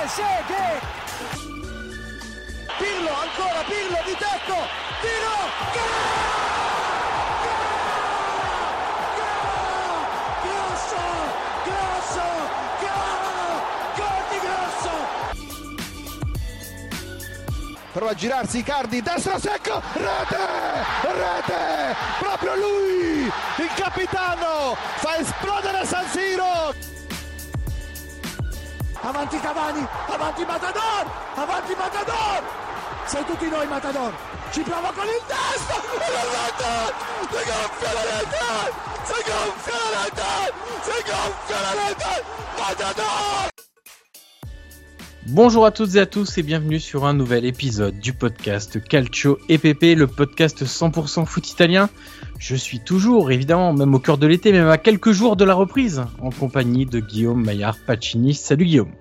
Trezeguet! Pirlo, ancora Pirlo di tacco! Tiro! Grosso! Grosso! Gol di Grosso! prova a girarsi Icardi, destro secco, rete, rete, proprio lui, il capitano, fa esplodere San Siro. Avanti Cavani, avanti Matador, avanti Matador! Matador! Bonjour à toutes et à tous et bienvenue sur un nouvel épisode du podcast Calcio EPP, le podcast 100% foot italien. Je suis toujours, évidemment, même au cœur de l'été, même à quelques jours de la reprise, en compagnie de Guillaume Maillard Pacini. Salut Guillaume.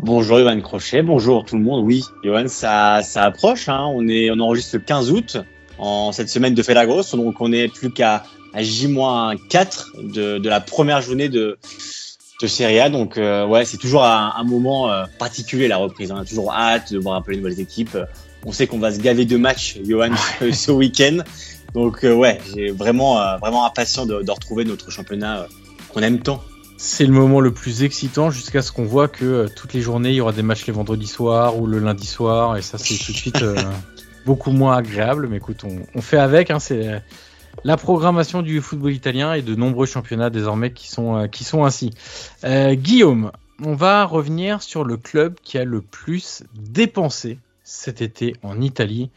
Bonjour Johan Crochet, bonjour tout le monde. Oui, Johan, ça, ça approche. Hein. On, est, on enregistre le 15 août en cette semaine de Felagos, donc on est plus qu'à à J-4 de, de la première journée de, de Serie A. Donc euh, ouais, c'est toujours un, un moment euh, particulier la reprise. On a toujours hâte de voir un peu les nouvelles équipes. On sait qu'on va se gaver de matchs, Johan, ce week-end. Donc euh, ouais, j'ai vraiment euh, vraiment impatient de, de retrouver notre championnat qu'on aime tant. C'est le moment le plus excitant jusqu'à ce qu'on voit que euh, toutes les journées il y aura des matchs les vendredis soirs ou le lundi soir et ça c'est tout de suite euh, beaucoup moins agréable. Mais écoute, on, on fait avec. Hein, c'est la programmation du football italien et de nombreux championnats désormais qui sont, euh, qui sont ainsi. Guillaume, on va revenir sur le club qui a le plus dépensé cet été en Italie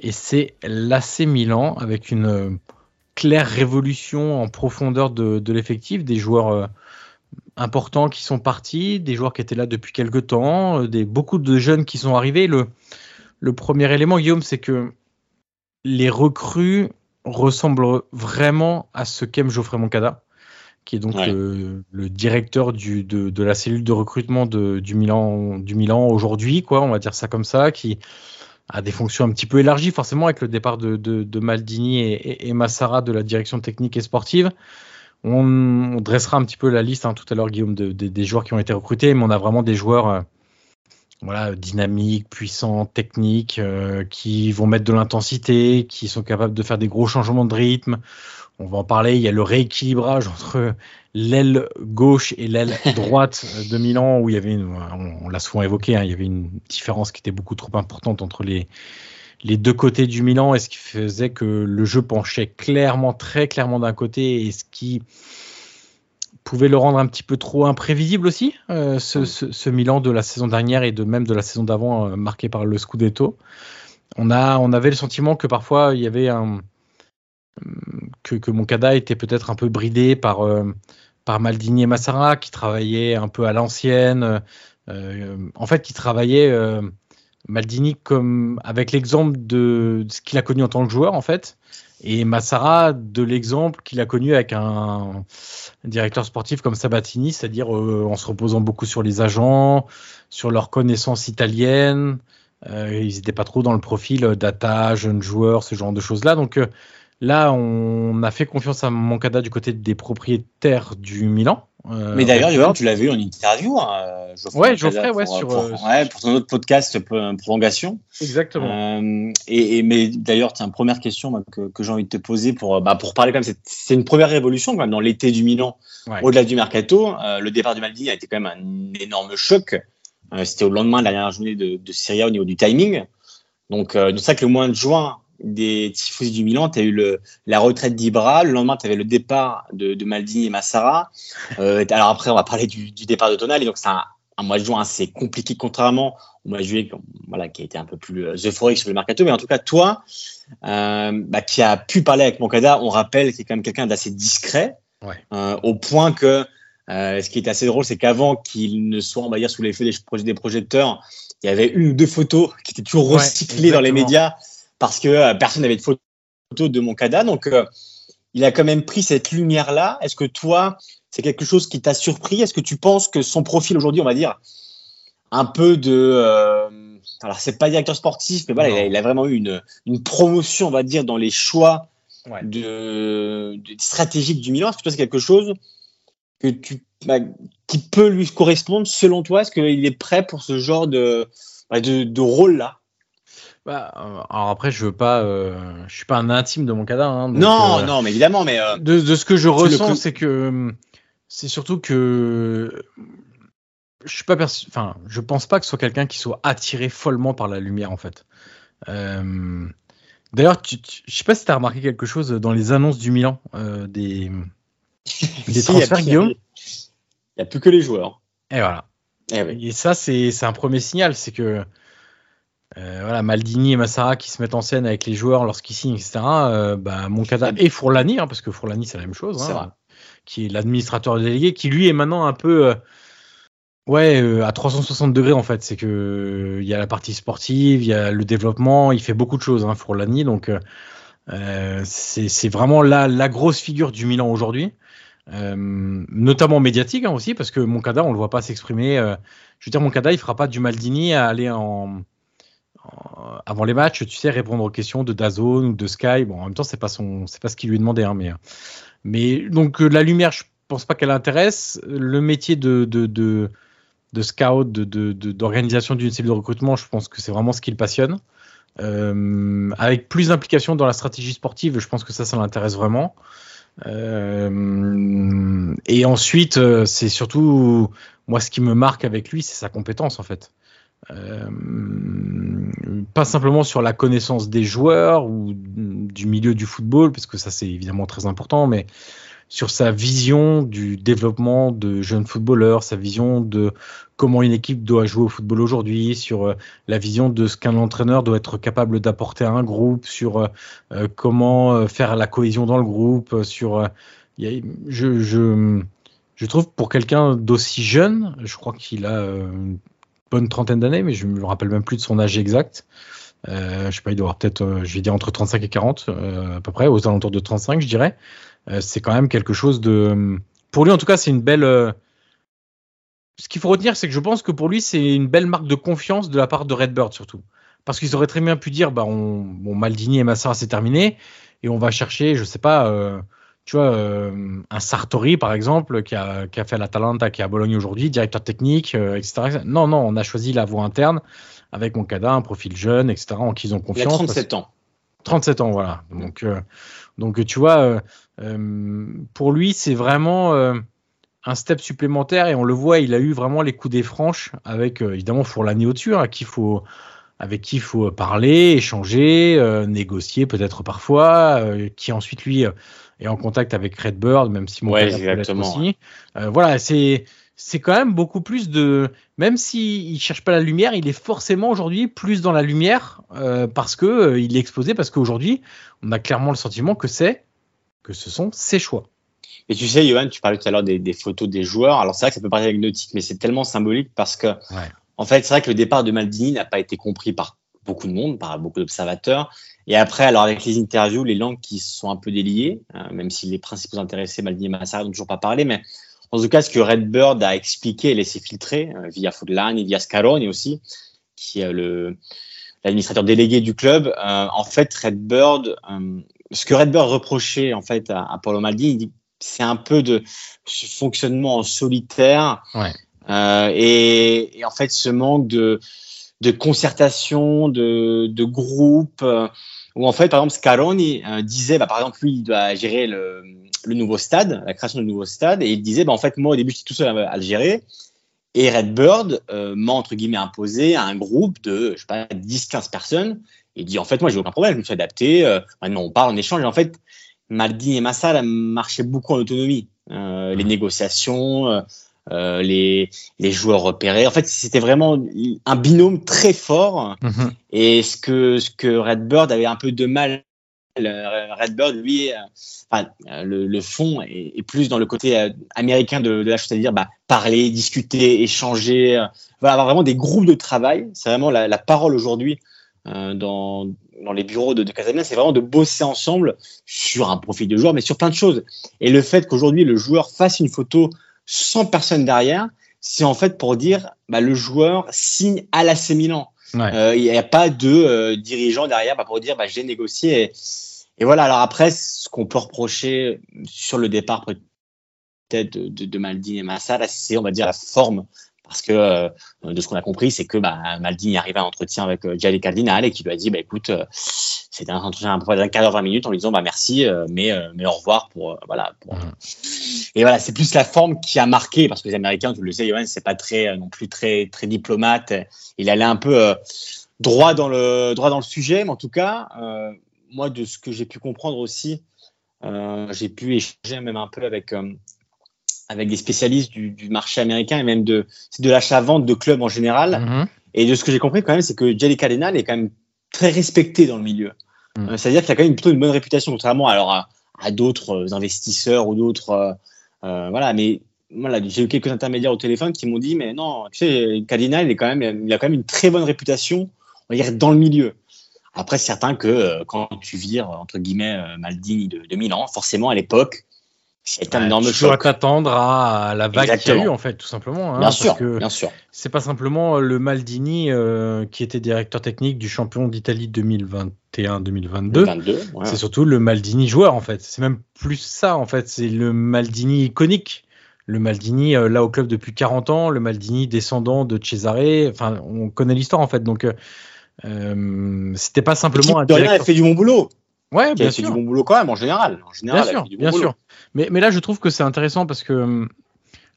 et c'est l'AC Milan avec une claire révolution en profondeur de, de l'effectif, des joueurs importants qui sont partis, des joueurs qui étaient là depuis quelques temps, euh, des, beaucoup de jeunes qui sont arrivés. Le, le premier élément, Guillaume, c'est que les recrues ressemblent vraiment à ce qu'aime Geoffrey Moncada, qui est donc Ouais. le, le directeur du, de, de la cellule de recrutement de, du Milan, du Milan aujourd'hui, quoi, on va dire ça comme ça, qui a des fonctions un petit peu élargies, forcément, avec le départ de, de, de Maldini et, et, et Massara de la direction technique et sportive. On, on dressera un petit peu la liste hein, tout à l'heure, Guillaume, de, de- des joueurs qui ont été recrutés, mais on a vraiment des joueurs euh, voilà, dynamiques, puissants, techniques, euh, qui vont mettre de l'intensité, qui sont capables de faire des gros changements de rythme. On va en parler, il y a le rééquilibrage entre l'aile gauche et l'aile droite de Milan, où il y avait, une, on, on l'a souvent évoqué, hein, il y avait une différence qui était beaucoup trop importante entre les, les deux côtés du Milan, et ce qui faisait que le jeu penchait clairement, très clairement d'un côté, et ce qui pouvait le rendre un petit peu trop imprévisible aussi, euh, ce, ce, ce Milan de la saison dernière et de même de la saison d'avant, euh, marqué par le Scudetto. On, a, on avait le sentiment que parfois il y avait un. que, que Moncada était peut-être un peu bridé par, euh, par Maldini et Massara, qui travaillaient un peu à l'ancienne. en fait, qui travaillaient Maldini comme avec l'exemple de, ce qu'il a connu en tant que joueur, en fait. Et Massara de l'exemple qu'il a connu avec un directeur sportif comme Sabatini, c'est-à-dire euh, en se reposant beaucoup sur les agents, sur leurs connaissances italiennes. Euh, ils n'étaient pas trop dans le profil data, jeunes joueurs, ce genre de choses-là. Donc euh, Là, on a fait confiance à Moncada du côté des propriétaires du Milan. Euh, Mais d'ailleurs, tu l'as vu en interview. Hein, Geoffrey ouais, Geoffrey, ouais, sur, pour, ouais, pour ton autre podcast prolongation. Exactement. Euh, et, mais d'ailleurs, tiens, première question que, que j'ai envie de te poser pour, bah, pour parler quand même, c'est une première révolution quand même dans l'été du Milan, au-delà du mercato. Euh, le départ du Maldini a été quand même un énorme choc. Euh, C'était au lendemain de la dernière journée de, de Serie A au niveau du timing. Donc, euh, c'est ça que le mois de juin, des tifosi du Milan, tu as eu le, la retraite d'Ibra, le lendemain tu avais le départ de, de, Maldini et Massara. Euh, alors après on va parler du, du départ de Tonali, donc c'est un, un, mois de juin assez compliqué contrairement au mois de juillet voilà, qui a été un peu plus euh, euphorique sur le mercato, mais en tout cas toi euh, bah, qui a pu parler avec Moncada, on rappelle qu'il est quand même quelqu'un d'assez discret, ouais. euh, au point que ce qui est assez drôle, c'est qu'avant qu'il ne soit, on va dire, sous l'effet des, des projecteurs, il y avait une ou deux photos qui étaient toujours recyclées ouais, dans les médias parce que euh, personne n'avait de photo de Moncada. Donc, euh, il a quand même pris cette lumière-là. Est-ce que toi, c'est quelque chose qui t'a surpris? Est-ce que tu penses que son profil aujourd'hui, on va dire, un peu de. Euh, alors, c'est pas directeur sportif, mais voilà, il a, il a, vraiment eu une, une, promotion, on va dire, dans les choix ouais. de, de stratégiques du Milan. Est-ce que c'est quelque chose que tu, bah, qui peut lui correspondre selon toi? Est-ce qu'il est prêt pour ce genre de, bah, de, de rôle-là? Bah, alors après, je veux pas, euh, je suis pas un intime de mon cadavre. Hein, donc, non, euh, non, mais évidemment, mais euh, de, de, ce que je ressens, c'est que c'est surtout que je suis pas perçu, enfin, je pense pas que ce soit quelqu'un qui soit attiré follement par la lumière en fait. Euh, D'ailleurs, je sais pas si tu as remarqué quelque chose dans les annonces du Milan euh, des, si, transferts, Guillaume. Il n'y a plus que les joueurs. Et voilà. Eh oui. Et ça, c'est un premier signal, c'est que euh, voilà, Maldini et Massara qui se mettent en scène avec les joueurs lorsqu'ils signent, etc. Euh, bah, Moncada et Fourlani, hein, parce que Fourlani c'est la même chose, hein, qui est l'administrateur délégué, qui lui est maintenant un peu, euh, ouais, à 360 degrés en fait. C'est que il y a la partie sportive, il y a le développement, il fait beaucoup de choses, hein, Fourlani. Donc c'est vraiment la, la grosse figure du Milan aujourd'hui. notamment médiatique hein, aussi parce que Moncada on le voit pas s'exprimer je veux dire Moncada il fera pas du Maldini à aller en avant les matchs, tu sais, répondre aux questions de Dazone ou de Sky. Bon, en même temps, c'est pas son, c'est pas ce qu'il lui demandait, hein, mais, mais donc euh, la lumière, je pense pas qu'elle intéresse. Le métier de, de, de, de scout, d'organisation d'une cellule de recrutement, je pense que c'est vraiment ce qui le passionne. Euh, avec plus d'implication dans la stratégie sportive, je pense que ça, ça l'intéresse vraiment. Euh, et ensuite, euh, c'est surtout moi ce qui me marque avec lui, c'est sa compétence en fait. Euh, pas simplement sur la connaissance des joueurs ou du milieu du football, parce que ça c'est évidemment très important, mais sur sa vision du développement de jeunes footballeurs, sa vision de comment une équipe doit jouer au football aujourd'hui, sur euh, la vision de ce qu'un entraîneur doit être capable d'apporter à un groupe, sur euh, comment faire la cohésion dans le groupe, sur je, je, je trouve pour quelqu'un d'aussi jeune, je crois qu'il a bonne trentaine d'années, mais je me rappelle même plus de son âge exact. Euh, je sais pas, il doit avoir peut-être, euh, je vais dire entre 35 et 40, euh, à peu près, aux alentours de 35, je dirais. Euh, c'est quand même quelque chose de. Pour lui, en tout cas, c'est une belle. Ce qu'il faut retenir, c'est que je pense que pour lui, c'est une belle marque de confiance de la part de Redbird, surtout. Parce qu'ils auraient très bien pu dire, bah, on, bon, Maldini et Massara, c'est terminé, et on va chercher, je sais pas, tu vois, euh, un Sartori, par exemple, qui a, qui a fait l'Atalanta, qui est à Bologne aujourd'hui, directeur technique, euh, etc., Non, non, on a choisi la voie interne avec Moncada, un profil jeune, etc., en qui ils ont confiance. Il a 37 ans. 37 ans, voilà. Donc, euh, donc tu vois, pour lui, c'est vraiment un step supplémentaire et on le voit, il a eu vraiment les coups des franches avec, évidemment, Fourlani au-dessus, hein, qu'il faut avec qui il faut parler, échanger, négocier peut-être parfois, qui ensuite lui est en contact avec Redbird, même si mon ouais, exactement, aussi. Ouais. Euh, voilà, c'est c'est quand même beaucoup plus de, même s'il il cherche pas la lumière, il est forcément aujourd'hui plus dans la lumière euh, parce que euh, il est exposé, parce qu'aujourd'hui on a clairement le sentiment que c'est que ce sont ses choix. Et tu sais, Johan, tu parlais tout à l'heure des, des, photos des joueurs. Alors c'est vrai que ça peut paraître anecdotique, mais c'est tellement symbolique parce que ouais. En fait, c'est vrai que le départ de Maldini n'a pas été compris par beaucoup de monde, par beaucoup d'observateurs. Et après, alors avec les interviews, les langues qui sont un peu déliées, euh, même si les principaux intéressés, Maldini et Massara, n'ont toujours pas parlé, mais en tout cas, ce que Redbird a expliqué et laissé filtrer euh, via Foodline et via Scaroni aussi, qui est le l'administrateur délégué du club, euh, en fait, Redbird ce que Redbird reprochait en fait à, à Paulo Maldini, c'est un peu de ce fonctionnement en solitaire Ouais. euh, et, et en fait ce manque de, de concertation, de, de groupe, euh, où en fait par exemple Scaroni euh, disait, bah, par exemple lui il doit gérer le, le nouveau stade, la création du nouveau stade, et il disait, bah, en fait moi au début j'étais tout seul à, à le gérer, et Redbird euh, m'a entre guillemets imposé à un groupe de, je sais pas, 10-15 personnes. Il dit en fait moi j'ai aucun problème, je me suis adapté. euh, maintenant on parle, on échange. Et en fait, Maldini et Massa marchaient beaucoup en autonomie. Euh, les négociations, euh, euh, les, les joueurs repérés. En fait, c'était vraiment un binôme très fort. Mhm. Et ce que ce que Redbird avait un peu de mal. le- Redbird, lui, euh, enfin, euh, le, le fond est, est plus dans le côté euh, américain de, de la chose, c'est-à-dire bah, parler, discuter, échanger, euh, voilà, avoir vraiment des groupes de travail. C'est vraiment la, la parole aujourd'hui euh, dans, dans les bureaux de, de Casablanca, c'est vraiment de bosser ensemble sur un profil de joueur, mais sur plein de choses. Et le fait qu'aujourd'hui le joueur fasse une photo sans personne derrière, c'est en fait pour dire bah, le joueur signe à l'AC Milan. Ouais. Euh, Il n'y a pas de euh, dirigeant derrière bah, pour dire bah, j'ai négocié. Et, et voilà, alors après, ce qu'on peut reprocher sur le départ peut-être de, de, de Maldini et Massa, là, c'est on va dire la forme. Parce que euh, de ce qu'on a compris, c'est que bah, Maldini arrive à un entretien avec euh, Cardinal et qui lui a dit bah, écoute, euh, c'était un entretien à peu près d'un quart d'heure, 20 minutes en lui disant bah, merci, euh, mais, mais au revoir pour. voilà, pour- Mhm. Et voilà, c'est plus la forme qui a marqué parce que les Américains, tu le sais, Johan, c'est pas très non plus très très diplomate. Il allait un peu droit dans le droit dans le sujet, mais en tout cas, moi de ce que j'ai pu comprendre aussi, j'ai pu échanger même un peu avec avec des spécialistes du, du marché américain et même de de l'achat-vente de clubs en général. Mhm. Et de ce que j'ai compris quand même, c'est que Jelly Cardinal est quand même très respecté dans le milieu. Mm. Euh, C'est-à-dire qu'il a quand même plutôt une bonne réputation, contrairement alors à, à d'autres euh, investisseurs ou d'autres, euh, voilà. Mais voilà, j'ai eu quelques intermédiaires au téléphone qui m'ont dit, mais non, tu sais, Cardinal, il est quand même, il a quand même une très bonne réputation, on va dire dans le milieu. Après, c'est certain que euh, quand tu vires entre guillemets Maldini de, de Milan, forcément à l'époque, c'est un Ouais, énorme tu dois choc. t'attendre à la vague qu'il y a eu en fait, tout simplement. hein, Bien parce sûr, que bien sûr. c'est pas simplement le Maldini euh, qui était directeur technique du champion d'Italie 2021-2022. 22, ouais. C'est surtout le Maldini joueur en fait. C'est même plus ça en fait. C'est le Maldini iconique. Le Maldini euh, là au club depuis 40 ans. Le Maldini descendant de Cesare. Enfin, on connaît l'histoire en fait. Donc, euh, euh, c'était pas simplement un de rien, a directeur. fait du bon boulot. Ouais, bien sûr. du bon boulot quand même, en général. En général, Bien sûr, bon bien boulot. sûr. Mais, mais là, je trouve que c'est intéressant parce que hum,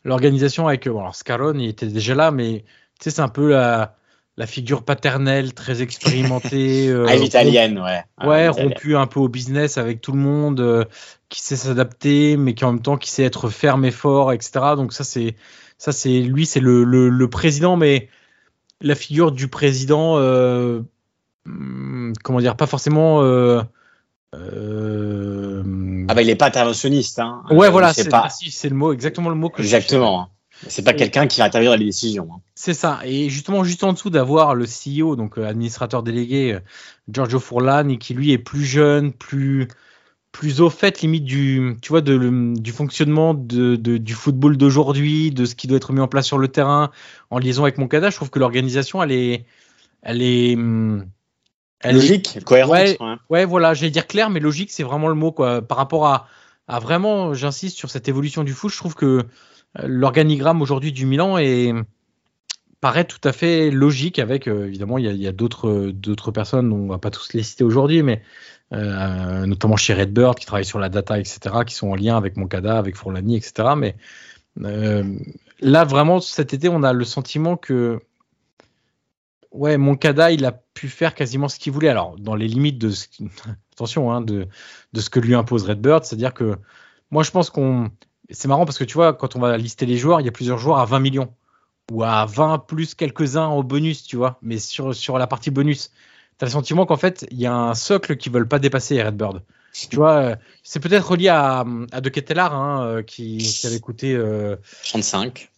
l'organisation avec euh, bon, alors Scarone, il était déjà là, mais tu sais, c'est un peu la, la figure paternelle, très expérimentée. euh, Ah, l'italienne, ouais. Ah, Ouais, l'italienne. rompu un peu au business avec tout le monde, euh, qui sait s'adapter, mais qui en même temps qui sait être ferme et fort, etc. Donc ça c'est ça c'est lui, c'est le, le, le président, mais la figure du président, euh, hum, comment dire, pas forcément. Euh, euh, Ah bah il est pas interventionniste. Hein. ouais, Euh, voilà, c'est c'est pas le mot, exactement le mot que exactement. C'est pas Et- quelqu'un qui va intervenir dans les décisions. hein. C'est ça. Et justement, juste en dessous d'avoir le CEO, donc euh, administrateur délégué, euh, Giorgio Furlani, qui lui est plus jeune, plus plus au fait limite du tu vois de, le- du fonctionnement de, de- du football d'aujourd'hui, de ce qui doit être mis en place sur le terrain, en liaison avec Moncada. Je trouve que l'organisation, elle est elle est hum, elle est- Logique, cohérente. Ouais. ouais. Ouais, voilà, j'allais dire clair, mais logique, c'est vraiment le mot, quoi. Par rapport à, à vraiment, j'insiste sur cette évolution du foot, je trouve que euh, l'organigramme aujourd'hui du Milan est, paraît tout à fait logique avec, euh, évidemment, il y a, il y a d'autres, d'autres personnes, on va pas tous les citer aujourd'hui, mais euh, notamment chez Redbird qui travaille sur la data, etc., qui sont en lien avec Moncada, avec Forlani, etc. Mais euh, là, vraiment, cet été, on a le sentiment que Ouais, Moncada, il a pu faire quasiment ce qu'il voulait. Alors, dans les limites de ce... attention, hein, de, que lui impose Redbird, c'est-à-dire que moi, je pense qu'on. C'est marrant parce que tu vois, quand on va lister les joueurs, il y a plusieurs joueurs à 20 millions ou à 20 plus quelques-uns au bonus, tu vois. Mais sur, la partie bonus, tu as le sentiment qu'en fait, il y a un socle qu'ils veulent pas dépasser, Redbird. Tu vois, euh, c'est peut-être relié à, De Ketelaar, hein, euh, qui, qui avait coûté. euh, 35.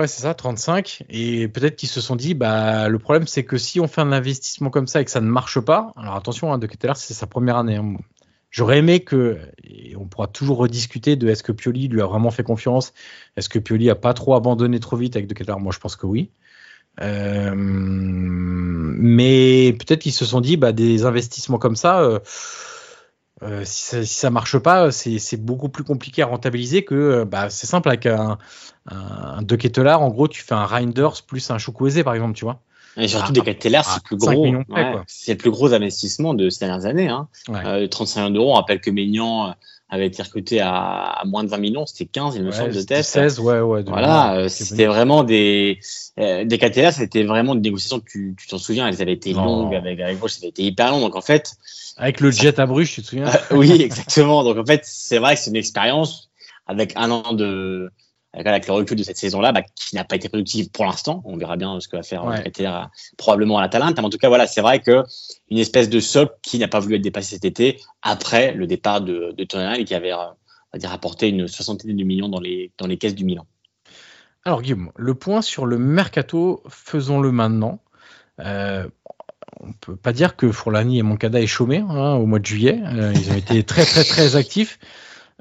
Ouais, c'est ça, 35. Et peut-être qu'ils se sont dit, bah, le problème, c'est que si on fait un investissement comme ça et que ça ne marche pas, alors attention, hein, De Ketelaar, c'est sa première année. hein. J'aurais aimé que, et on pourra toujours rediscuter de est-ce que Pioli lui a vraiment fait confiance, est-ce que Pioli a pas trop abandonné trop vite avec De Ketelaar Moi, je pense que oui. Euh, mais peut-être qu'ils se sont dit, bah, des investissements comme ça, euh, euh, si, ça, si marche pas, c'est beaucoup plus compliqué à rentabiliser que bah, c'est simple avec un, un, De Ketelaar. En gros, tu fais un Reinders plus un Chukwueze par exemple, tu vois. Et surtout, ah, des Ketelaar, c'est plus gros. c'est le plus gros investissement de ces dernières années. Hein. 35 millions d'euros. On rappelle que Maignan avait été recruté à, à, moins de 20 millions, c'était 15, il me semble, de test. 16, ouais, ouais. Voilà, euh, c'était vraiment des, euh, des c'était vraiment des négociations, tu, t'en souviens, elles avaient été longues avec, avec ça avait été hyper long, donc en fait. Avec le jet à Bruges, tu te souviens? oui, exactement. Donc en fait, c'est vrai que c'est une expérience avec un an de, avec le recul de cette saison-là, bah, qui n'a pas été productive pour l'instant. On verra bien ce que va faire ouais. Euh, probablement à la Talente. Mais en tout cas, voilà, c'est vrai que une espèce de socle qui n'a pas voulu être dépassé cet été après le départ de, de Tonal et qui avait, euh, on va dire, apporté une soixantaine de millions dans les, dans les caisses du Milan. Alors Guillaume, le point sur le mercato, faisons-le maintenant. Euh, on peut pas dire que Fourlani et Moncada aient chômé hein, au mois de juillet. Euh, ils ont été très très très actifs.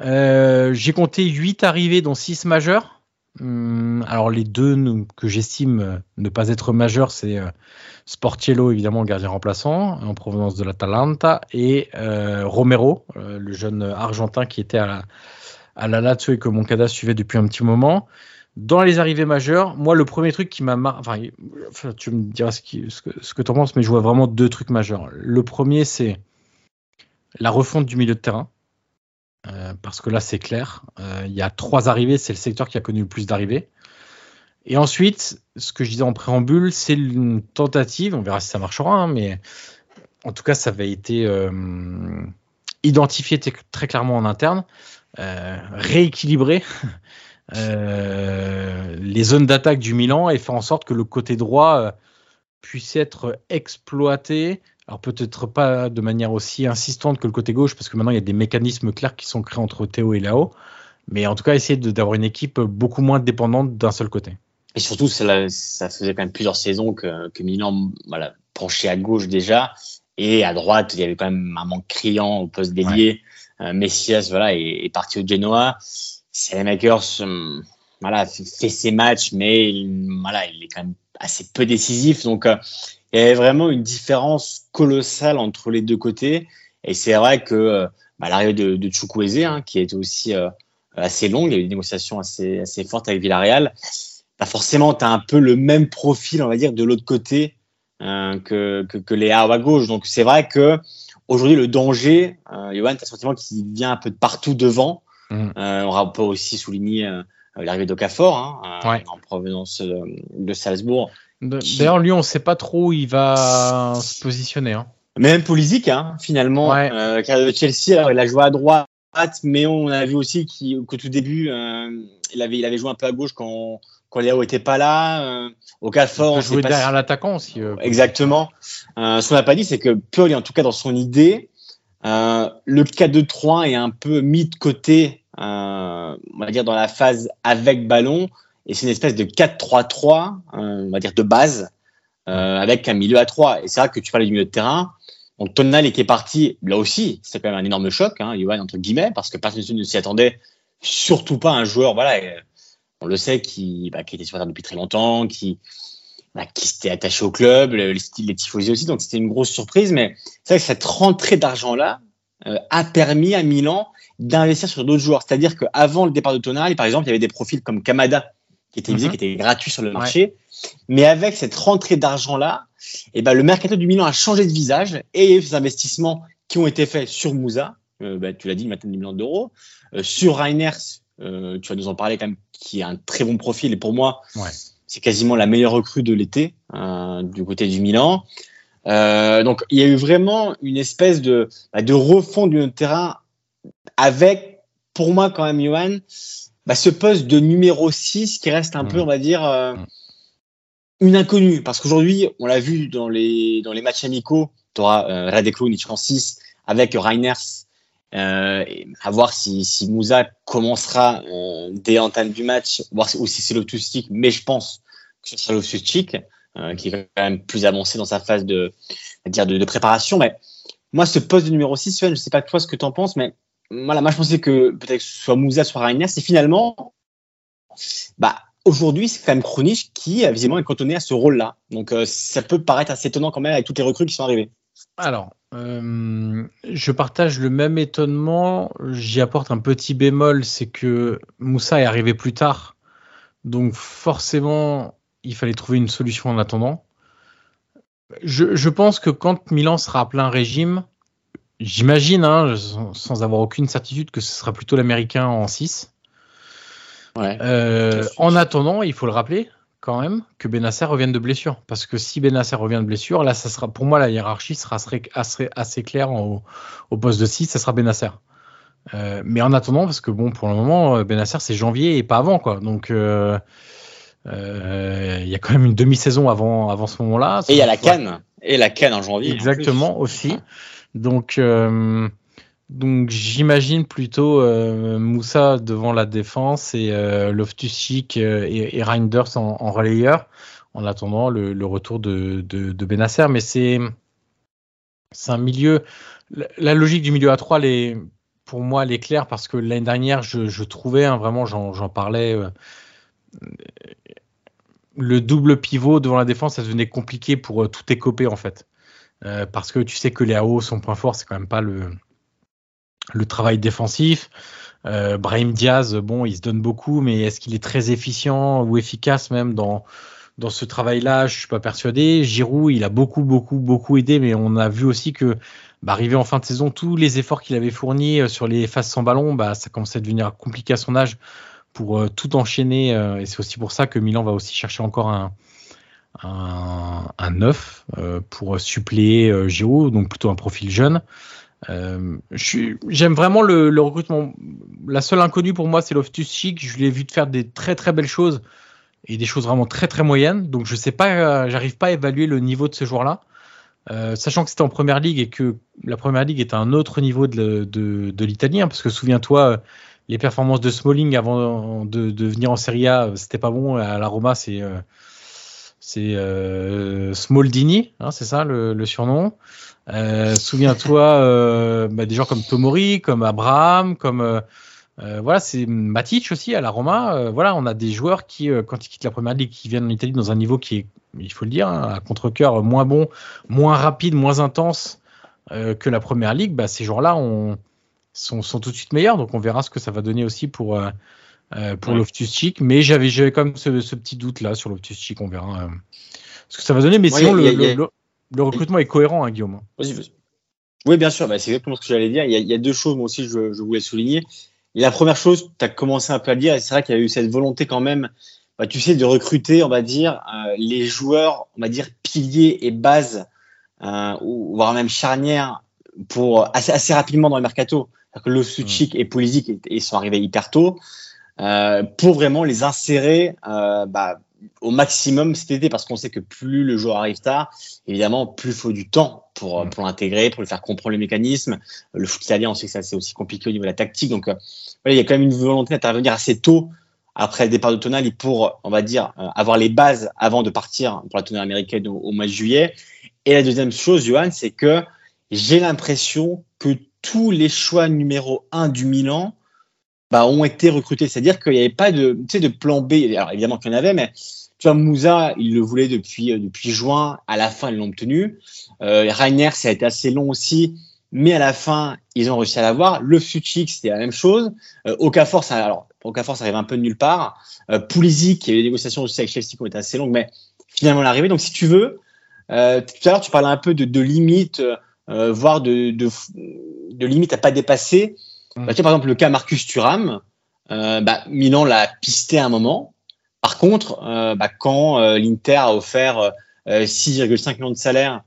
Euh, j'ai compté 8 arrivées, dont 6 majeures. Hum, alors les deux que j'estime euh, ne pas être majeurs, c'est euh, Sportiello, évidemment, gardien remplaçant, en provenance de l'Atalanta, et Romero, le jeune argentin qui était à la, Lazio et que Moncada suivait depuis un petit moment. Dans les arrivées majeures, moi, le premier truc qui m'a marqué, enfin, tu me diras ce que, ce que tu en penses, mais je vois vraiment deux trucs majeurs. Le premier, c'est la refonte du milieu de terrain. Euh, parce que là c'est clair. Euh, il y a trois arrivées, c'est le secteur qui a connu le plus d'arrivées. Et ensuite, ce que je disais en préambule, c'est une tentative, on verra si ça marchera, hein, mais en tout cas ça avait été euh, identifié très clairement en interne, rééquilibrer les zones d'attaque du Milan et faire en sorte que le côté droit puisse être exploité alors peut-être pas de manière aussi insistante que le côté gauche, parce que maintenant il y a des mécanismes clairs qui sont créés entre Théo et Lao. Mais en tout cas, essayer d'avoir une équipe beaucoup moins dépendante d'un seul côté. Et surtout, ça, ça, faisait quand même plusieurs saisons que, que Milan voilà, penchait à gauche déjà. Et à droite, il y avait quand même un manque criant au poste délié. Euh, Messias voilà, est, parti au Genoa. Selemakers euh, voilà, fait, ses matchs, mais voilà, il est quand même assez peu décisif. Donc, euh, il y avait vraiment une différence colossale entre les deux côtés. Et c'est vrai que euh, bah, l'arrivée de, de Chukwueze, hein, qui a été aussi euh, assez longue, il y a eu des négociations assez, assez fortes avec Villarreal. Bah forcément, tu as un peu le même profil, on va dire, de l'autre côté euh, que, que, que, les à gauche. Donc c'est vrai que aujourd'hui, le danger, euh, Johan, tu as le sentiment qu'il vient un peu de partout devant. Mmh. Euh, on peut aussi souligner euh, l'arrivée d'Okafor hein, ouais. en provenance de, de Salzbourg, D'ailleurs, lui, on ne sait pas trop où il va se positionner. Hein. Même Pulisic, hein, finalement, ouais. euh, Chelsea, alors, il a joué à droite, mais on a vu aussi qu'au tout début, euh, il, avait, il avait joué un peu à gauche quand, quand Léo était pas là. Euh, au cas fort, on jouait derrière l'attaquant aussi. Euh, Exactement. Euh, ce qu'on n'a pas dit, c'est que Paul, en tout cas dans son idée, euh, le 4-2-3 est un peu mis de côté, euh, on va dire dans la phase avec ballon. Et c'est une espèce de 4-3-3, euh, on va dire de base, euh, avec un milieu à 3. Et c'est vrai que tu parlais du milieu de terrain. Donc Tonal qui est parti, là aussi, c'est quand même un énorme choc, hein, Johan, entre guillemets, parce que personne ne s'y attendait, surtout pas un joueur, voilà, on le sait, qui, bah, qui était terre depuis très longtemps, qui, bah, qui s'était attaché au club, le, le style des tifosi aussi, donc c'était une grosse surprise, mais c'est vrai que cette rentrée d'argent-là euh, a permis à Milan d'investir sur d'autres joueurs. C'est-à-dire qu'avant le départ de Tonal, par exemple, il y avait des profils comme Kamada, qui était visé, -hmm. qui était gratuit sur le marché. Ouais. Mais avec cette rentrée d'argent-là, eh ben, le mercato du Milan a changé de visage et il y a eu ces investissements qui ont été faits sur Moussa, euh, bah, tu l'as dit, une vingtaine de millions d'euros, euh, sur Reiners, euh, tu vas nous en parler quand même, qui a un très bon profil et pour moi, ouais. c'est quasiment la meilleure recrue de l'été euh, du côté du Milan. Donc il y a eu vraiment une espèce de, bah, de refond du terrain avec, pour moi quand même, Johan, bah, ce poste de numéro 6 qui reste un mmh. peu, on va dire, euh, mmh. une inconnue. Parce qu'aujourd'hui, on l'a vu dans les, dans les matchs amicaux, tu auras euh, Radek en 6 avec Reiners. Euh, à voir si, si Moussa commencera euh, dès l'entame du match, voir si, ou si c'est Loftus-Cheek, mais je pense que ce sera Loftus-Cheek, euh, qui est quand même plus avancé dans sa phase de, dire de, de préparation. Mais moi, ce poste de numéro 6, je ne sais pas toi ce que tu en penses, mais voilà, moi je pensais que peut-être soit Moussa, soit Rainer, c'est finalement, bah, aujourd'hui, c'est quand même Kronich qui, visiblement, est cantonné à ce rôle-là. Donc, euh, ça peut paraître assez étonnant quand même avec toutes les recrues qui sont arrivées. Alors, Euh, je partage le même étonnement. J'y apporte un petit bémol, c'est que Moussa est arrivé plus tard. Donc forcément, il fallait trouver une solution en attendant. Je, je pense que quand Milan sera à plein régime, j'imagine, hein, sans avoir aucune certitude, que ce sera plutôt l'américain en 6. Ouais. Euh, en attendant, il faut le rappeler quand même que Benasser revienne de blessure. Parce que si Benasser revient de blessure, là, ça sera, pour moi, la hiérarchie sera assez, assez claire au, au, poste de 6, ça sera Benasser. Euh, mais en attendant, parce que bon, pour le moment, Benasser, c'est janvier et pas avant, quoi. Donc, euh, euh, il y a quand même une demi-saison avant, avant ce moment-là. Et il y a la canne. Et la canne en janvier. Exactement, aussi. Donc, euh, donc j'imagine plutôt euh, Moussa devant la défense et euh, Loftus-Cheek et, Reinders en, relayeur en attendant le, retour de, Benasser. Mais c'est un milieu. La, logique du milieu à 3, les, pour moi, elle est claire parce que l'année dernière, je, trouvais hein, vraiment, j'en parlais. Le double pivot devant la défense, ça devenait compliqué pour tout écoper en fait. Euh, parce que tu sais que les AO, son point fort, c'est quand même pas le, le travail défensif. Euh, Brahim Diaz, bon, il se donne beaucoup, mais est-ce qu'il est très efficient ou efficace même dans, dans ce travail-là? Je suis pas persuadé. Giroud, il a beaucoup, beaucoup, beaucoup aidé, mais on a vu aussi que bah, arrivé en fin de saison, tous les efforts qu'il avait fournis sur les phases sans ballon, bah, ça commençait à devenir compliqué à son âge pour euh, tout enchaîner. Euh, et c'est aussi pour ça que Milan va aussi chercher encore un, un, un neuf euh, pour suppléer euh, Giroud, donc plutôt un profil jeune. Euh, J'aime vraiment le, recrutement. La seule inconnue pour moi, c'est Loftus Cheek. Je l'ai vu faire des très très belles choses et des choses vraiment très très moyennes. Donc je sais pas, j'arrive pas à évaluer le niveau de ce joueur-là. Sachant que c'était en première ligue et que la première ligue est à un autre niveau de, de, l'Italie, hein, parce que souviens-toi, les performances de Smalling avant de, venir en Serie A, c'était pas bon. À la Roma, c'est c'est euh, Smaldini, hein, c'est ça le, surnom. Euh, Souviens-toi euh, bah, des gens comme Tomori, comme Abraham, comme euh, voilà, c'est Matic aussi à la Roma. Voilà, on a des joueurs qui, quand ils quittent la première ligue, qui viennent en Italie dans un niveau qui est, il faut le dire, hein, à contre-cœur moins bon, moins rapide, moins intense que la première ligue. Bah, ces joueurs-là, on sont, sont, tout de suite meilleurs. Donc on verra ce que ça va donner aussi pour, euh, pour ouais. Loftus Cheek. Mais j'avais quand même ce, ce, petit doute là sur Loftus Cheek. On verra euh, ce que ça va donner. Mais ouais, sinon, le, a... le, le, recrutement est cohérent, hein, Guillaume. Vas-y, vas-y. Oui, bien sûr. Bah, c'est exactement ce que j'allais dire. Il y, a, il y, a, deux choses, moi aussi, je, je voulais souligner. Et la première chose, tu as commencé un peu à le dire, et c'est vrai qu'il y a eu cette volonté quand même, bah, tu sais, de recruter, on va dire, euh, les joueurs, on va dire, piliers et bases, ou voire même charnières, pour assez, assez rapidement dans le mercato que Loftus-Cheek mmh. et Pulisic ils sont arrivés hyper tôt euh, pour vraiment les insérer euh, bah, au maximum cet été parce qu'on sait que plus le joueur arrive tard, évidemment, plus il faut du temps pour, mmh. pour l'intégrer, pour le faire comprendre le mécanisme. Le foot italien, on sait que ça c'est aussi compliqué au niveau de la tactique. Donc, euh, voilà, il y a quand même une volonté d'intervenir assez tôt après le départ de Tonali pour, on va dire, euh, avoir les bases avant de partir pour la tournée américaine au, au mois de juillet. Et la deuxième chose, Johan, c'est que j'ai l'impression que tous les choix numéro un du Milan bah, ont été recrutés. C'est-à-dire qu'il n'y avait pas de, de plan B. Alors évidemment qu'il y en avait, mais tu vois, Moussa, il le voulait depuis, euh, depuis juin. À la fin, ils l'ont obtenu. Euh, Rainer, ça a été assez long aussi. Mais à la fin, ils ont réussi à l'avoir. Le Fuchik, c'était la même chose. Euh, Okafor, ça, alors, Okafor, ça arrive un peu de nulle part. Euh, Pulisic, il des négociations aussi avec Chelsea qui ont été assez longues, mais finalement, l'arrivée. Donc, si tu veux, euh, tout à l'heure, tu parlais un peu de, de limites, euh, voire de, de, de limites à pas dépasser. Mmh. Par exemple, le cas Marcus Thuram, euh, bah, Milan l'a pisté à un moment. Par contre, euh, bah, quand euh, l'Inter a offert 6,5 millions de salaire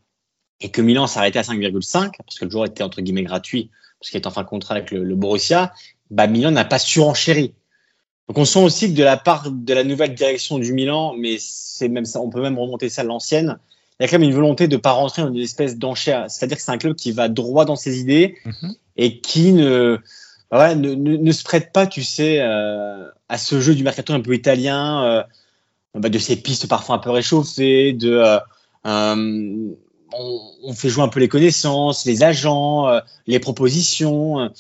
et que Milan s'est arrêté à 5,5 parce que le joueur était entre guillemets gratuit parce qu'il est en fin de contrat avec le, Borussia, bah, Milan n'a pas surenchéri. Donc on sent aussi que de la part de la nouvelle direction du Milan, mais c'est même on peut même remonter ça à l'ancienne, il y a quand même une volonté de pas rentrer dans une espèce d'enchère. C'est-à-dire que c'est un club qui va droit dans ses idées -hmm. et qui ne, bah, ne, ne, ne, se prête pas, tu sais, euh, à ce jeu du mercato un peu italien, euh, bah, de ces pistes parfois un peu réchauffées, de euh, on, on, fait jouer un peu les connaissances, les agents, les propositions.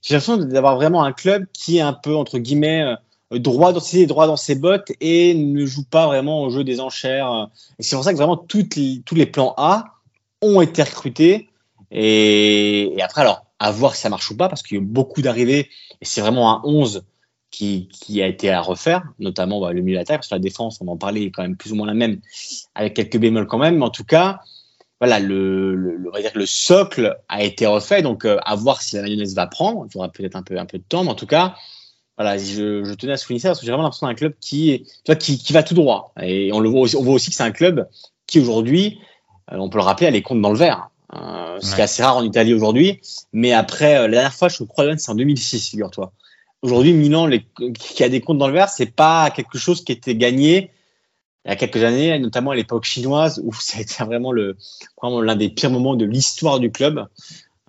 J'ai l'impression d'avoir vraiment un club qui est un peu entre guillemets droit dans ses droit dans ses bottes et ne joue pas vraiment au jeu des enchères. Et c'est pour ça que vraiment toutes tous les plans A ont été recrutés Et, après, alors, à voir si ça marche ou pas, parce qu'il y a eu beaucoup d'arrivées, et c'est vraiment un 11 qui, a été à refaire, notamment bah, le milieu d'attaque, parce que la défense, on en parlait, est quand même plus ou moins la même, avec quelques bémols quand même. Mais en tout cas, voilà, le, le, dire le socle a été refait, donc euh, à voir si la mayonnaise va prendre. Il faudra peut-être un peu, un peu de temps, mais en tout cas, voilà, je, je tenais à souligner ça parce que j'ai vraiment l'impression d'un club qui, tu vois, qui, qui, va tout droit. Et on le voit aussi, on voit aussi que c'est un club qui aujourd'hui, euh, on peut le rappeler, a les comptes dans le vert. Euh, ce qui est assez rare en Italie aujourd'hui. Mais après, euh, la dernière fois, je crois, c'est en 2006, figure-toi. Aujourd'hui, Milan, les, qui a des comptes dans le vert, c'est pas quelque chose qui était gagné il y a quelques années, notamment à l'époque chinoise, où ça a été vraiment le vraiment l'un des pires moments de l'histoire du club.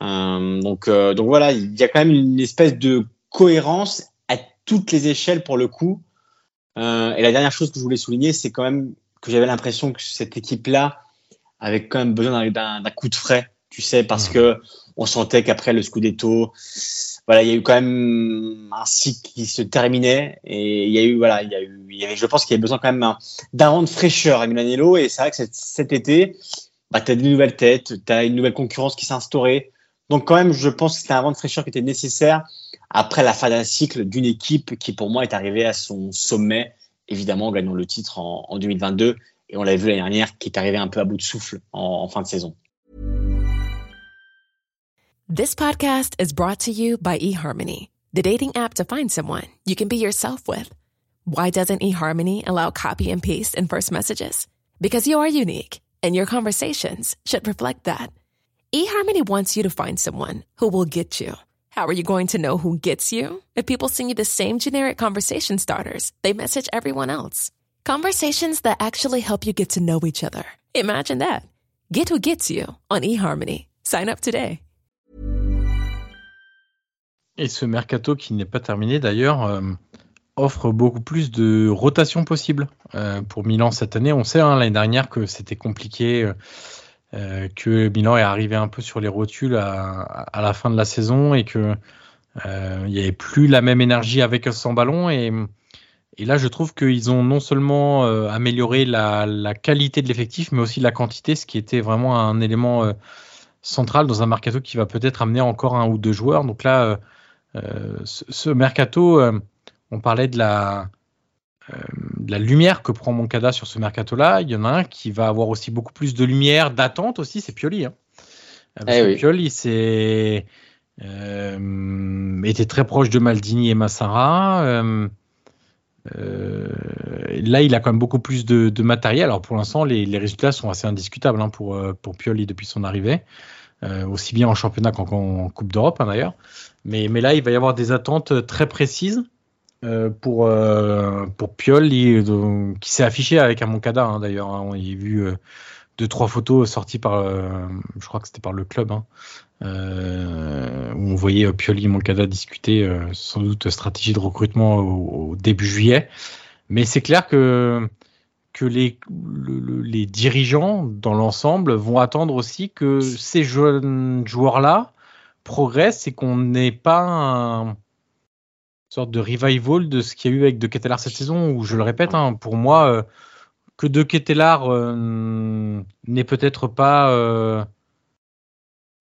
Euh, donc, euh, donc voilà, il y a quand même une espèce de cohérence toutes les échelles pour le coup. Euh, et la dernière chose que je voulais souligner, c'est quand même que j'avais l'impression que cette équipe-là avait quand même besoin d'un coup de frais, tu sais, parce mmh. que on sentait qu'après le Scudetto, voilà, il y a eu quand même un cycle qui se terminait et il y a eu, voilà, il y a eu, il y avait, je pense qu'il y avait besoin quand même d'un vent de fraîcheur à Milanello et c'est vrai que cet, été, bah, tu as des nouvelles têtes, tu as une nouvelle concurrence qui s'est instaurée. Donc quand même, je pense que c'était un vent de fraîcheur qui était nécessaire après la fin d'un cycle d'une équipe qui pour moi est arrivée à son sommet, évidemment en gagnant le titre en, en 2022 et on l'a vu l'année dernière qui est arrivé un peu à bout de souffle en, en fin de saison. This podcast is brought to you by eHarmony, the dating app to find someone you can be yourself with. Why doesn't eHarmony allow copy and paste in first messages? Because you are unique, and your conversations should reflect that. eHarmony wants you to find someone who will get you. How are you going to know who gets you? If people send you the same generic conversation starters, they message everyone else. Conversations that actually help you get to know each other. Imagine that. Get who gets you on eHarmony. Sign up today. Et ce mercato qui n'est pas terminé d'ailleurs euh, offre beaucoup plus de rotation possible euh, pour Milan cette année. On sait hein, l'année dernière que c'était compliqué, euh, que Milan est arrivé un peu sur les rotules à, la fin de la saison et que il n'y avait plus la même énergie avec sans ballon. Et, et là, je trouve qu'ils ont non seulement amélioré la, qualité de l'effectif, mais aussi la quantité, ce qui était vraiment un élément central dans un mercato qui va peut-être amener encore un ou deux joueurs. Donc là, euh, ce, mercato, euh, on parlait de la, euh, la lumière que prend Moncada sur ce mercato-là. Il y en a un qui va avoir aussi beaucoup plus de lumière, d'attente aussi, c'est Pioli. Hein. Eh Pioli, c'est était très proche de Maldini et Massara. là, il a quand même beaucoup plus de, matériel. Alors pour l'instant, les, résultats sont assez indiscutables hein, pour, pour Pioli depuis son arrivée, aussi bien en championnat qu'en Coupe d'Europe hein, d'ailleurs. Mais, mais là, il va y avoir des attentes très précises euh, pour, euh, pour Piol, qui s'est affiché avec un Moncada hein, d'ailleurs. Hein. on y a vu euh, deux, trois photos sorties par, je crois que c'était par le club, hein, où on voyait Pioli et Moncada discuter sans doute stratégie de recrutement au, début juillet. Mais c'est clair que, que les, les dirigeants, dans l'ensemble, vont attendre aussi que ces jeunes joueurs-là progresse, et qu'on n'ait pas un sorte de revival de ce qu'il y a eu avec De Ketelar cette saison, où je le répète, hein, pour moi, euh, que De Ketelar euh, n'est peut-être pas. Euh,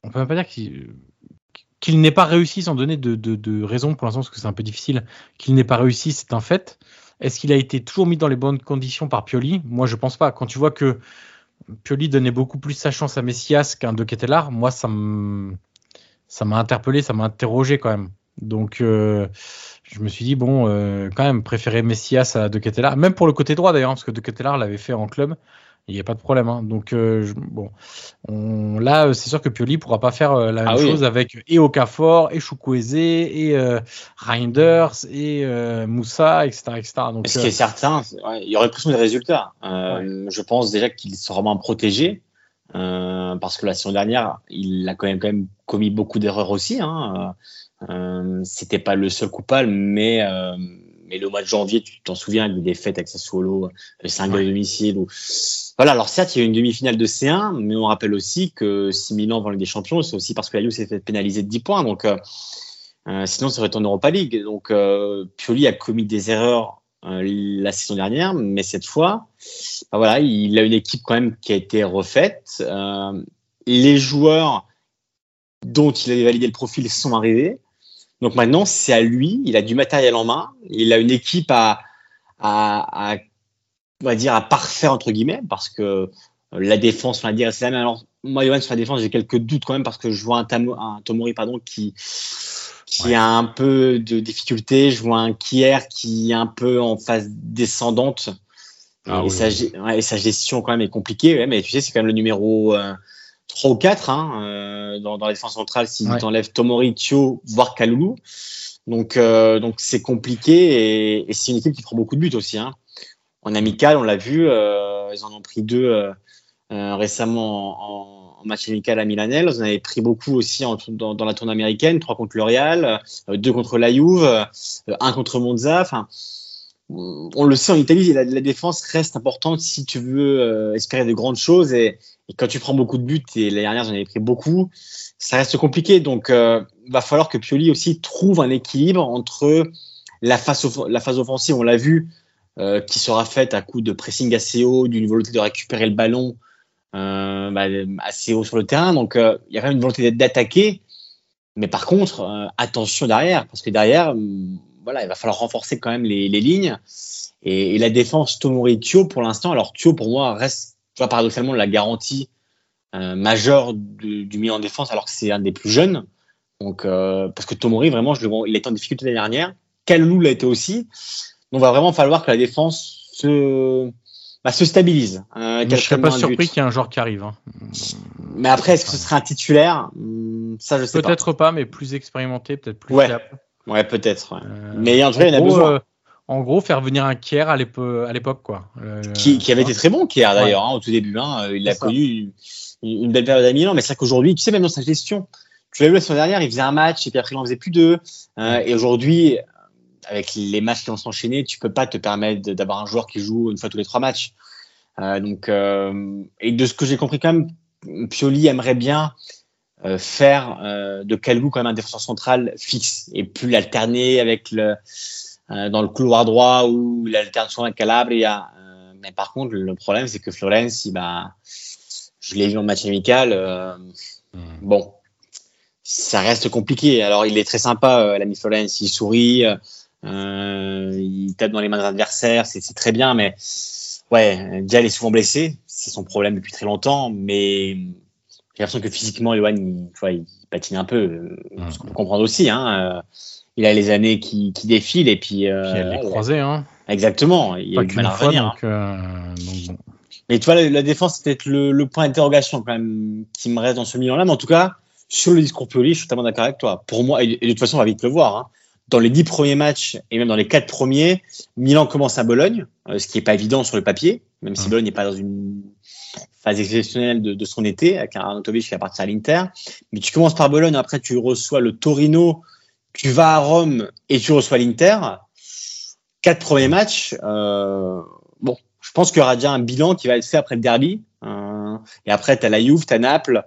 on peut même pas dire qu'il n'ait pas réussi sans donner de, de, raison pour l'instant, parce que c'est un peu difficile, qu'il n'ait pas réussi, c'est un fait. Est-ce qu'il a été toujours mis dans les bonnes conditions par Pioli? Moi, je pense pas. Quand tu vois que Pioli donnait beaucoup plus sa chance à Messias qu'un De Ketelar, moi, ça m'a interpellé, ça m'a interrogé quand même. Donc, euh, je me suis dit, bon, euh, quand même, préférer Messias à De Ketelaar, même pour le côté droit d'ailleurs, parce que De Ketelaar l'avait fait en club, il n'y a pas de problème. Hein. Donc, euh, bon, on, là, c'est sûr que Pioli pourra pas faire la même ah chose avec et Okafor, et Chukwueze, et Reinders, et Moussa, etc. etc. Donc, Ce qui est certain, il y aurait plus de résultats. Je pense déjà qu'il sera moins protégé. Euh, parce que la saison dernière, il a quand même, quand même commis beaucoup d'erreurs aussi. Hein. Euh, C'était pas le seul coupable, mais euh, mais le mois de janvier, tu t'en souviens, des défaites avec Sassuolo, le 5 ouais. domicile. Ou... Voilà. Alors certes, il y a eu une demi-finale de C1, mais on rappelle aussi que si Milan va des Champions, c'est aussi parce que la s'est fait pénaliser de 10 points. Donc euh, sinon, ça aurait en Europa League. Donc euh, Pioli a commis des erreurs euh, la saison dernière, mais cette fois, bah voilà, il a une équipe quand même qui a été refaite. Les joueurs dont il avait validé le profil sont arrivés. Donc maintenant, c'est à lui. Il a du matériel en main. Il a une équipe à, à, à on va dire, à parfaire entre guillemets, parce que la défense, on va dire, c'est la même. Alors, moi, Johan, sur la défense, j'ai quelques doutes quand même, parce que je vois un, un Tomori pardon, qui, qui a un peu de difficulté. Je vois un Kier qui est un peu en phase descendante. Ah et, oui. sa, ouais, et, sa, gestion quand même est compliquée. Ouais, mais tu sais, c'est quand même le numéro euh, 3 ou 4 hein, euh, dans, dans la défense centrale si ouais. tu enlèves Tomori, Thio, voire Kaloulou. Donc euh, donc c'est compliqué et, et c'est une équipe qui prend beaucoup de buts aussi. Hein. En amical, on l'a vu, euh, ils en ont pris deux euh, récemment en, en, match amical à Milanel. Ils en avaient pris beaucoup aussi en, dans, dans, la tournée américaine, trois contre le Real, deux contre la Juve, un contre Monza. Enfin, on le sait en Italie, la, la, défense reste importante si tu veux euh, espérer de grandes choses. Et, quand tu prends beaucoup de buts, et l'année dernière j'en avais pris beaucoup, ça reste compliqué. Donc, euh, va falloir que Pioli aussi trouve un équilibre entre la phase, offensive, on l'a vu, euh, qui sera faite à coup de pressing assez haut, d'une volonté de récupérer le ballon euh, bah, assez haut sur le terrain. Donc, euh, il y a quand même une volonté d'attaquer. Mais par contre, attention derrière, parce que derrière, voilà, il va falloir renforcer quand même les, lignes. Et, la défense Tomori Thio, pour l'instant, alors Thio, pour moi, reste, tu vois, paradoxalement, la garantie euh, majeure du, du milieu en défense, alors que c'est un des plus jeunes. Donc, euh, parce que Tomori, vraiment, je le vois, il était en difficulté l'année dernière. Kalou l'a été aussi. Donc, il va vraiment falloir que la défense se, bah, se stabilise. Euh, je serais pas surpris qu'il y ait un joueur qui arrive. Hein. Mais après, est-ce que ce serait un titulaire? Ça, je sais peut-être pas. Peut-être pas, mais plus expérimenté, peut-être plus ouais. Ouais, peut-être. Ouais. Euh, mais en tout cas, il y en a besoin. En gros, faire venir un Kier à l'époque, quoi. Euh, qui, qui, avait été très bon, Kier d'ailleurs, ouais. hein, au tout début. Hein, il a ça. connu une, une, belle période à Milan, mais c'est vrai qu'aujourd'hui, tu sais, même dans sa gestion, tu l'as vu la semaine dernière, il faisait un match et puis après il en faisait plus deux. Euh, et aujourd'hui, avec les matchs qui vont s'enchaîner, tu peux pas te permettre d'avoir un joueur qui joue une fois tous les trois matchs. Euh, donc, et de ce que j'ai compris quand même, Pioli aimerait bien euh, faire euh, de Calgou quand même un défenseur central fixe et plus l'alterner avec le dans le couloir droit ou il alterne souvent avec Calabria. Euh, mais par contre, le problème c'est que Florence, bah, je l'ai vu en match amical. Mmh. Bon, ça reste compliqué. Alors, il est très sympa, l'ami Florence. Il sourit, il tape dans les mains des adversaires, c'est très bien. Mais ouais, déjà, il est souvent blessé. C'est son problème depuis très longtemps. Mais j'ai l'impression que physiquement, Johan, il, tu vois, il patine un peu. Mmh. Ce qu'on peut comprendre aussi. Hein. Euh, il a les années qui, qui défilent et puis. Euh, puis il a les croisés, hein. Exactement. Il Pas a eu mal à revenir. Donc, euh, donc bon. Mais tu vois, la, la défense, c'est peut-être le, le, point d'interrogation quand même qui me reste dans ce milieu-là. Mais en tout cas, sur le discours Pioli, je suis totalement d'accord avec toi. Pour moi, et, et, de toute façon, on va vite le voir. Hein. Dans les dix premiers matchs et même dans les quatre premiers, Milan commence à Bologne, euh, ce qui n'est pas évident sur le papier, même si mmh. Bologne n'est pas dans une phase exceptionnelle de, de son été, avec un Arnautovic qui va partir à l'Inter. Mais tu commences par Bologne, après tu reçois le Torino, tu vas à Rome et tu reçois l'Inter. Quatre premiers matchs, euh, bon, je pense qu'il y aura déjà un bilan qui va être fait après le derby. Euh, et après, tu as la Juve, tu as Naples.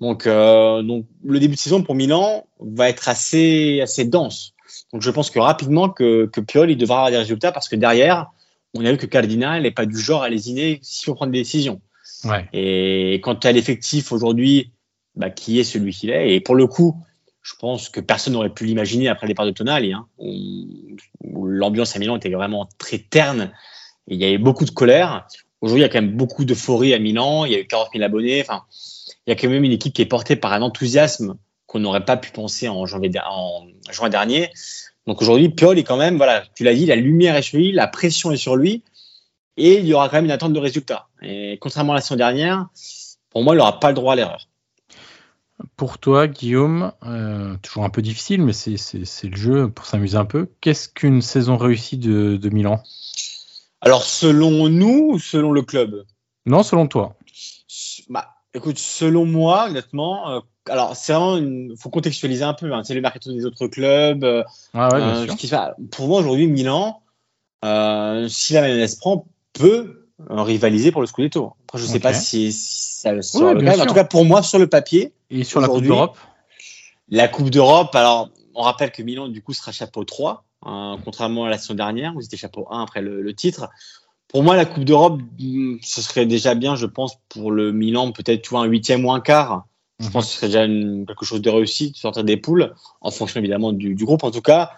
Donc, euh, donc, le début de saison pour Milan va être assez, assez dense. Donc, je pense que rapidement que, que Piol, il devra avoir des résultats parce que derrière, on a vu que Cardinal n'est pas du genre à lésiner si on prend des décisions. Ouais. Et quand tu as l'effectif aujourd'hui, bah, qui est celui qu'il est, et pour le coup, je pense que personne n'aurait pu l'imaginer après le départ de Tonali, hein, où, l'ambiance à Milan était vraiment très terne, et il y avait beaucoup de colère. Aujourd'hui, il y a quand même beaucoup d'euphorie à Milan, il y a eu 40 000 abonnés, enfin, il y a quand même une équipe qui est portée par un enthousiasme qu'on n'aurait pas pu penser en, janvier, en juin dernier. Donc aujourd'hui, Piol est quand même, voilà, tu l'as dit, la lumière est sur lui, la pression est sur lui, et il y aura quand même une attente de résultats. Et contrairement à la saison dernière, pour moi, il n'aura pas le droit à l'erreur. Pour toi, Guillaume, euh, toujours un peu difficile, mais c'est le jeu pour s'amuser un peu. Qu'est-ce qu'une saison réussie de, de, Milan? Alors, selon nous ou selon le club? Non, selon toi. Bah, écoute, selon moi, honnêtement, euh, alors c'est vraiment, il faut contextualiser un peu. Hein, c'est le mercato des autres clubs. Euh, ah ouais, bien sûr. Qui fait, pour moi, aujourd'hui, Milan, si la MLS prend, peut rivaliser pour le Scudetto. Après, je ne sais okay. pas si, si ça sera oui, le cas. En tout cas, pour moi, sur le papier. Et sur la Coupe d'Europe? La Coupe d'Europe, alors, on rappelle que Milan, du coup, sera chapeau 3, hein, contrairement à la saison dernière, où c'était chapeau 1 après le, le titre. Pour moi, la Coupe d'Europe, ce serait déjà bien, je pense, pour le Milan, peut-être, tu vois, un huitième ou un quart. Je pense que ce serait déjà une, quelque chose de réussi de sortir des poules, en fonction évidemment du, du groupe en tout cas.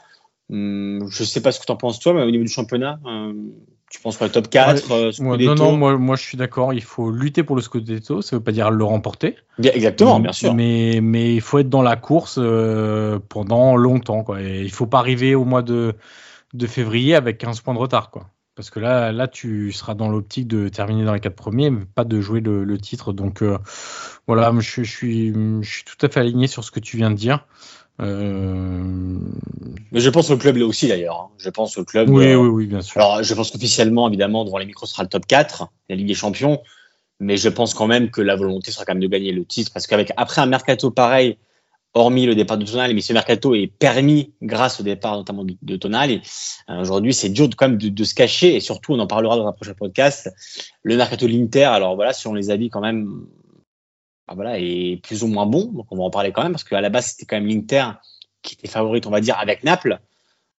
Hum, je sais pas ce que tu en penses toi, mais au niveau du championnat, euh, tu penses quoi le top 4 euh, Ouais, non, non, moi, moi je suis d'accord. Il faut lutter pour le Scudetto. Ça veut pas dire le remporter. Bien, Exactement, bien sûr. Mais, mais il faut être dans la course euh, pendant longtemps. Quoi. Et il faut pas arriver au mois de, de février avec 15 points de retard. Quoi. Parce que là, là, tu seras dans l'optique de terminer dans les quatre premiers, mais pas de jouer le, le titre. Donc euh, voilà, je, je, suis, je suis tout à fait aligné sur ce que tu viens de dire. Euh... Mais je pense au club là aussi d'ailleurs. hein. Je pense au club. Oui, euh, oui, oui, bien sûr. Alors, je pense qu'officiellement, évidemment, devant les micros, sera le top 4, la Ligue des Champions. Mais je pense quand même que la volonté sera quand même de gagner le titre. Parce qu'avec après un mercato pareil, hormis le départ de Tonali, mais ce mercato est permis grâce au départ notamment de, Tonali. Euh, Aujourd'hui, c'est dur de, quand même de, se cacher. Et surtout, on en parlera dans un prochain podcast. Le mercato de l'Inter, alors voilà, si on les habille quand même, bah voilà, est plus ou moins bon. Donc, on va en parler quand même. Parce qu'à la base, c'était quand même l'Inter qui était favorite, on va dire, avec Naples.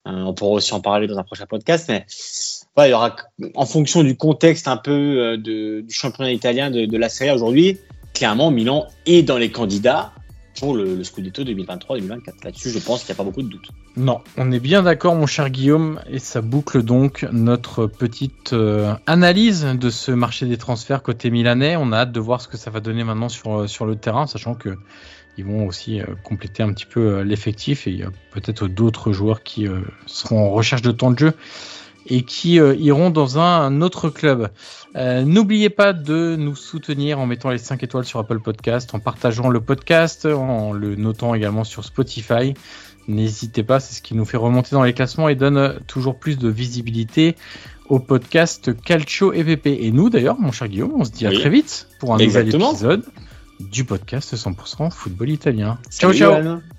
Euh, on pourra aussi en parler dans un prochain podcast, mais voilà, il y aura, en fonction du contexte un peu euh, du championnat italien de, la Serie aujourd'hui, clairement, Milan est dans les candidats le, le Scudetto 2023-2024. Là-dessus, je pense qu'il n'y a pas beaucoup de doutes. Non, on est bien d'accord, mon cher Guillaume, et ça boucle donc notre petite euh, analyse de ce marché des transferts côté milanais. On a hâte de voir ce que ça va donner maintenant sur, sur le terrain, sachant que ils vont aussi euh, compléter un petit peu euh, l'effectif et il y a peut-être d'autres joueurs qui euh, seront en recherche de temps de jeu et qui euh, iront dans un, un autre club. Euh, N'oubliez pas de nous soutenir en mettant les 5 étoiles sur Apple Podcast, en partageant le podcast, en le notant également sur Spotify. N'hésitez pas, c'est ce qui nous fait remonter dans les classements et donne toujours plus de visibilité au podcast Calcio EVP. Et nous d'ailleurs, mon cher Guillaume, on se dit à Oui. très vite pour un Exactement. nouvel épisode du podcast 100% football italien. Salut, ciao ciao